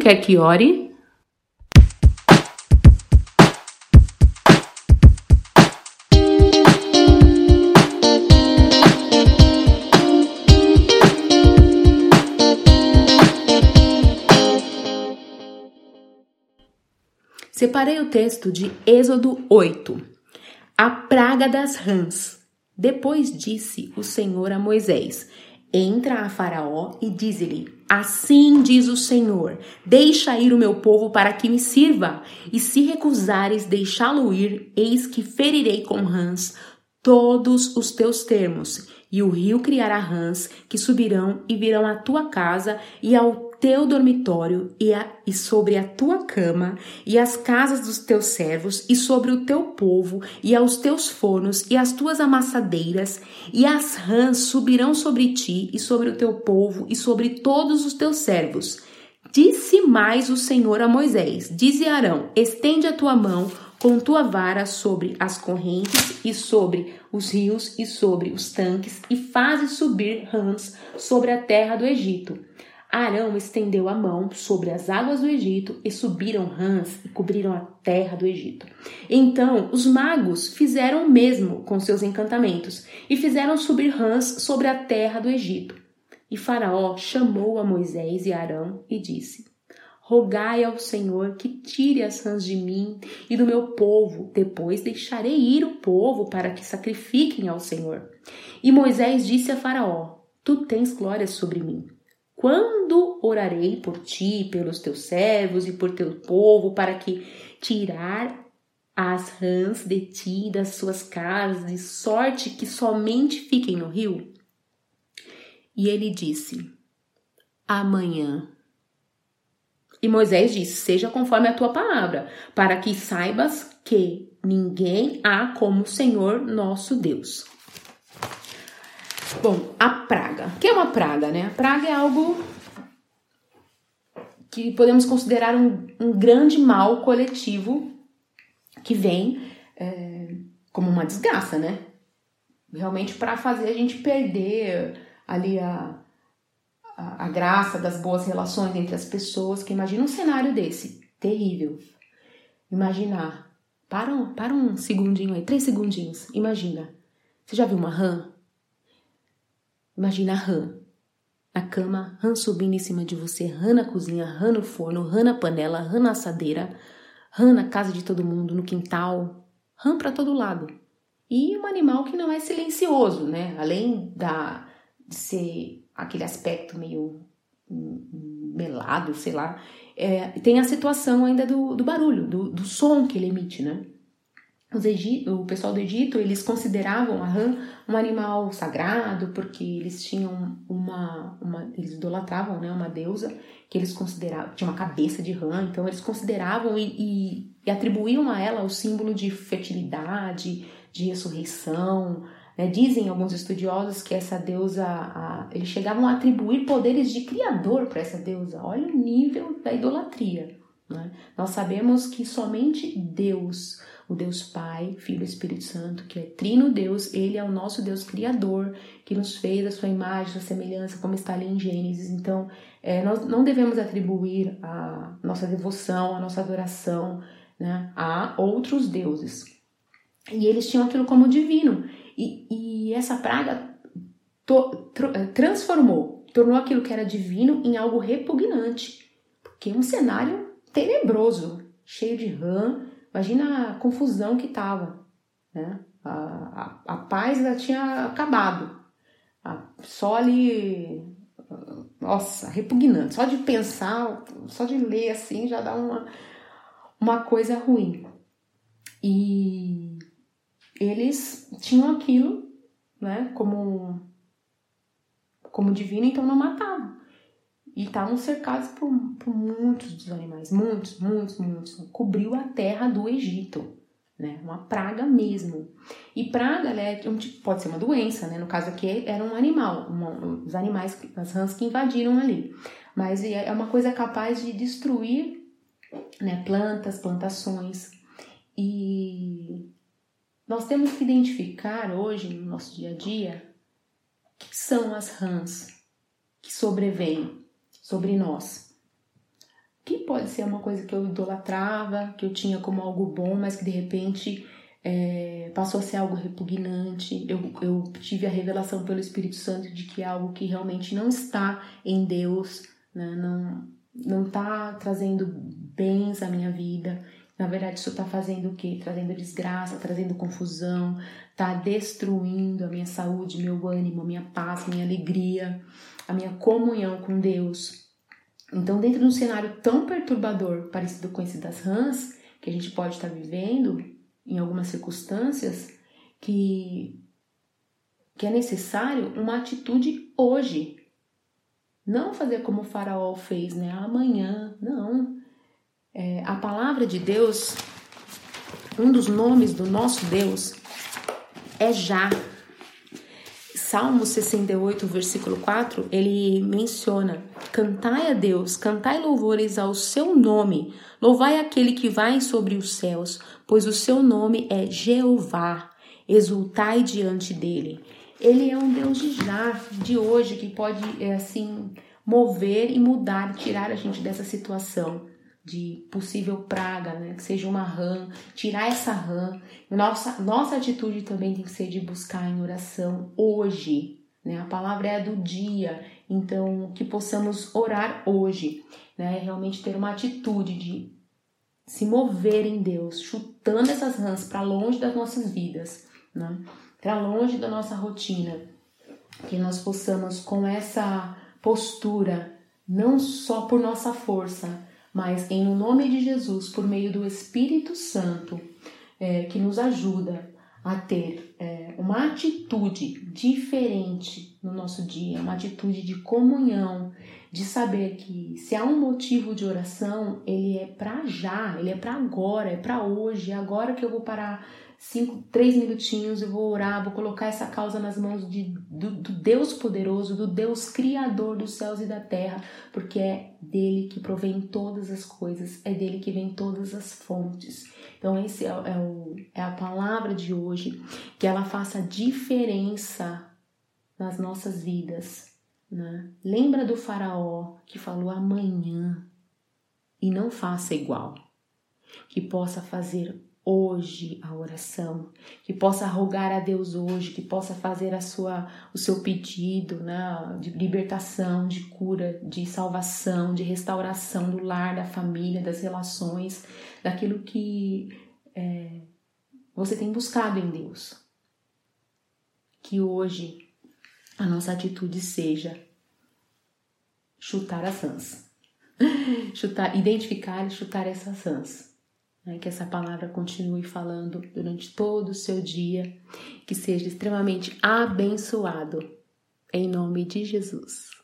quer que ore? Separei o texto de Êxodo 8, a praga das rãs. Depois disse o Senhor a Moisés: Entra a Faraó e diz-lhe: Assim diz o Senhor: Deixa ir o meu povo para que me sirva, e se recusares deixá-lo ir, eis que ferirei com rãs todos os teus termos, e o rio criará rãs que subirão e virão à tua casa e ao teu dormitório e, a, e sobre a tua cama, e as casas dos teus servos, e sobre o teu povo, e aos teus fornos, e as tuas amassadeiras, e as rãs subirão sobre ti, e sobre o teu povo, e sobre todos os teus servos. Disse mais o Senhor a Moisés: Dize Arão: Estende a tua mão com tua vara sobre as correntes e sobre os rios e sobre os tanques, e faze subir rãs sobre a terra do Egito. Arão estendeu a mão sobre as águas do Egito e subiram rãs e cobriram a terra do Egito. Então os magos fizeram o mesmo com seus encantamentos e fizeram subir rãs sobre a terra do Egito. E Faraó chamou a Moisés e Arão e disse: Rogai ao Senhor que tire as rãs de mim e do meu povo, depois deixarei ir o povo para que sacrifiquem ao Senhor. E Moisés disse a Faraó: Tu tens glória sobre mim quando orarei por ti, pelos teus servos e por teu povo, para que tirar as rãs de ti das suas casas, de sorte que somente fiquem no rio? E ele disse: Amanhã. E Moisés disse: Seja conforme a tua palavra, para que saibas que ninguém há como o Senhor nosso Deus. Bom, a praga. O que é uma praga, né? A praga é algo que podemos considerar um, um grande mal coletivo que vem é, como uma desgraça, né? Realmente para fazer a gente perder ali a, a, a, graça das boas relações entre as pessoas. Que imagina um cenário desse, terrível. Imaginar. Para um, para um segundinho aí, três segundinhos. Imagina. Você já viu uma rã? Imagina a rã. Na cama, rã subindo em cima de você, rã na cozinha, rã no forno, rã na panela, rã na assadeira, rã na casa de todo mundo, no quintal, rã para todo lado. E um animal que não é silencioso, né? Além da, de ser aquele aspecto meio melado, sei lá, é, tem a situação ainda do, do barulho, do, do som que ele emite, né? O pessoal do Egito eles consideravam a rã um animal sagrado porque eles tinham uma, uma eles idolatravam né, uma deusa que eles consideravam tinha uma cabeça de rã então eles consideravam e, e, e atribuíam a ela o símbolo de fertilidade de ressurreição né? dizem alguns estudiosos que essa deusa a, eles chegavam a atribuir poderes de criador para essa deusa olha o nível da idolatria né? nós sabemos que somente Deus o Deus Pai, Filho e Espírito Santo, que é Trino Deus, ele é o nosso Deus Criador, que nos fez a sua imagem, a sua semelhança, como está ali em Gênesis. Então, é, nós não devemos atribuir a nossa devoção, a nossa adoração né, a outros deuses. E eles tinham aquilo como divino. E, e essa praga to, é, transformou, tornou aquilo que era divino em algo repugnante, porque é um cenário tenebroso, cheio de rã, Imagina a confusão que estava, né? A, a, a, paz já tinha acabado. A, só ali, nossa, repugnante. Só de pensar, só de ler assim já dá uma, uma coisa ruim. E eles tinham aquilo, né, como como divino, então não matavam. E estavam cercados por, por muitos dos animais, muitos, muitos, muitos. Cobriu a terra do Egito, né? Uma praga mesmo. E praga, né, é pode ser uma doença, né? No caso aqui era um animal, uma, os animais, as rãs que invadiram ali. Mas é, é uma coisa capaz de destruir né, plantas, plantações. E nós temos que identificar hoje, no nosso dia a dia, que são as rãs que sobrevêm sobre nós. Que pode ser uma coisa que eu idolatrava, que eu tinha como algo bom, mas que de repente é, passou a ser algo repugnante. Eu, eu tive a revelação pelo Espírito Santo de que é algo que realmente não está em Deus, né? não não está trazendo bens à minha vida. Na verdade, isso está fazendo o quê? Trazendo desgraça, trazendo confusão, está destruindo a minha saúde, meu ânimo, minha paz, minha alegria, a minha comunhão com Deus. Então, dentro de um cenário tão perturbador, parecido com esse das rãs, que a gente pode estar vivendo em algumas circunstâncias, que, que é necessário uma atitude hoje. Não fazer como o faraó fez, né? Amanhã, não. É, a palavra de Deus, um dos nomes do nosso Deus é já. Salmo 68, versículo 4, ele menciona: Cantai a Deus, cantai louvores ao seu nome, louvai aquele que vai sobre os céus, pois o seu nome é Jeová, exultai diante dele. Ele é um Deus de já, de hoje, que pode, é, assim, mover e mudar, tirar a gente dessa situação de possível praga, né? Que seja uma rã, tirar essa rã. Nossa, nossa atitude também tem que ser de buscar em oração hoje, né? A palavra é a do dia, então que possamos orar hoje, né? Realmente ter uma atitude de se mover em Deus, chutando essas rãs para longe das nossas vidas, né? Para longe da nossa rotina, que nós possamos com essa postura, não só por nossa força, mas em nome de Jesus, por meio do Espírito Santo, é, que nos ajuda a ter é, uma atitude diferente no nosso dia, uma atitude de comunhão, de saber que se há um motivo de oração, ele é para já, ele é para agora, é para hoje, é agora que eu vou parar cinco, três minutinhos, eu vou orar, vou colocar essa causa nas mãos de, do, do, Deus poderoso, do Deus criador dos céus e da terra, porque é dele que provém todas as coisas, é dele que vem todas as fontes. Então, esse é, é, o, é a palavra de hoje, que ela faça diferença nas nossas vidas. Né? Lembra do faraó que falou amanhã e não faça igual. Que possa fazer hoje a oração, que possa rogar a Deus hoje, que possa fazer a sua o seu pedido, né, de libertação, de cura, de salvação, de restauração do lar, da família, das relações, daquilo que é, você tem buscado em Deus. Que hoje a nossa atitude seja chutar as rãs. chutar, identificar e chutar essas rãs né? que essa palavra continue falando durante todo o seu dia, que seja extremamente abençoado, em nome de Jesus.